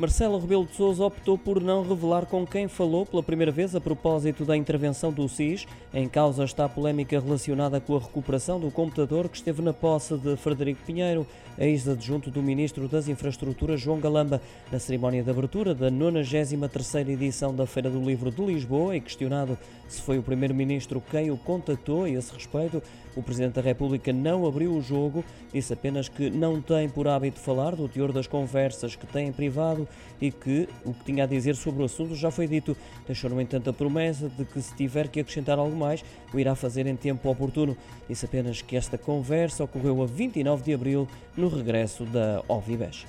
Marcelo Rebelo de Sousa optou por não revelar com quem falou pela primeira vez a propósito da intervenção do SIS. Em causa está a polémica relacionada com a recuperação do computador que esteve na posse de Frederico Pinheiro, ex-adjunto do Ministro das Infraestruturas João Galamba, na cerimónia de abertura da 93ª edição da Feira do Livro de Lisboa e questionado se foi o Primeiro-Ministro quem o contactou a esse respeito, o Presidente da República não abriu o jogo, disse apenas que não tem por hábito falar do teor das conversas que tem em privado e que o que tinha a dizer sobre o assunto já foi dito. Deixou, no entanto, a promessa de que, se tiver que acrescentar algo mais, o irá fazer em tempo oportuno. Disse apenas que esta conversa ocorreu a 29 de abril, no regresso da Ovibes.